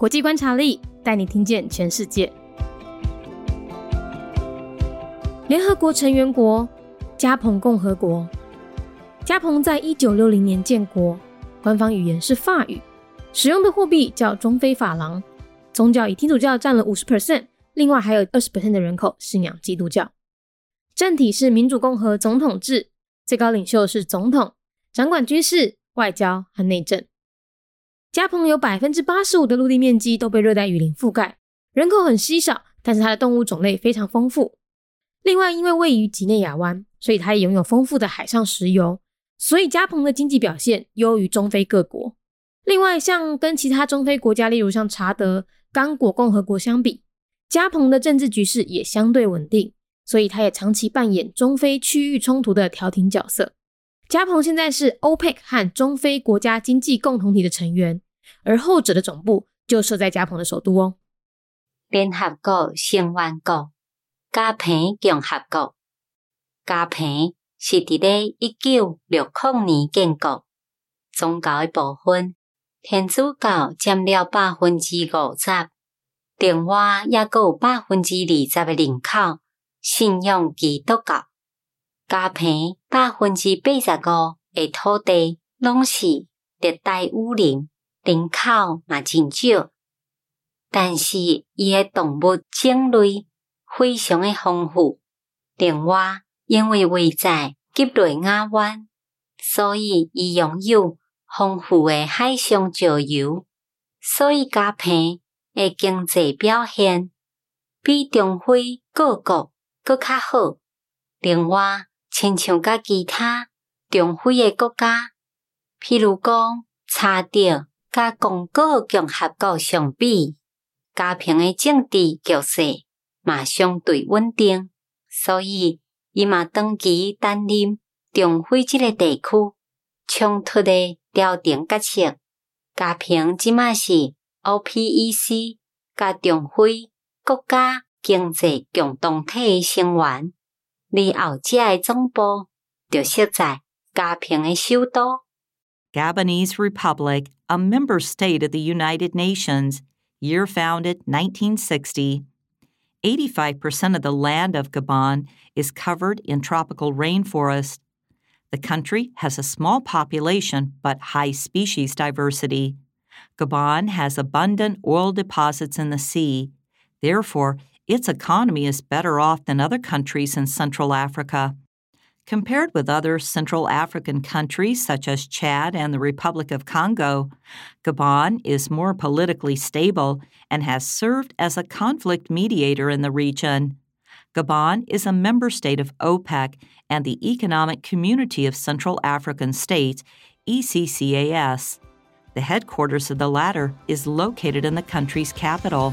国际观察力带你听见全世界。联合国成员国加蓬共和国，加蓬在一九六零年建国，官方语言是法语，使用的货币叫中非法郎，宗教以天主教占了五十 percent，另外还有二十 percent 的人口信仰基督教。政体是民主共和总统制，最高领袖是总统，掌管军事、外交和内政。加蓬有百分之八十五的陆地面积都被热带雨林覆盖，人口很稀少，但是它的动物种类非常丰富。另外，因为位于几内亚湾，所以它也拥有丰富的海上石油，所以加蓬的经济表现优于中非各国。另外，像跟其他中非国家，例如像查德、刚果共和国相比，加蓬的政治局势也相对稳定，所以它也长期扮演中非区域冲突的调停角色。加蓬现在是 OPEC 和中非国家经济共同体的成员，而后者的总部就设在加蓬的首都哦。联合国成员国加蓬共和国，加蓬是伫咧一九六零年建国，宗教的部分天主教占了百分之五十，另外也阁有百分之二十的人口信仰基督教。加平百分之八十五的土地拢是热带雨林，人口嘛真少，但是伊诶动物种类非常的丰富。另外，因为位在吉雷亚湾，所以伊拥有丰富诶海上石油，所以加平诶经济表现比中非各国搁较好。另外，亲像甲其他中非诶国家，譬如讲，查德甲公果共和国相比，加平诶政治局势嘛相对稳定，所以伊嘛长期担任中非即个地区冲突诶调停角色。加平即嘛是 OPEC 甲中非国家经济共同体诶成员。Gabonese Republic, a member state of the United Nations, year founded 1960. 85% of the land of Gabon is covered in tropical rainforest. The country has a small population but high species diversity. Gabon has abundant oil deposits in the sea. Therefore, its economy is better off than other countries in Central Africa. Compared with other Central African countries such as Chad and the Republic of Congo, Gabon is more politically stable and has served as a conflict mediator in the region. Gabon is a member state of OPEC and the Economic Community of Central African States, ECCAS. The headquarters of the latter is located in the country's capital.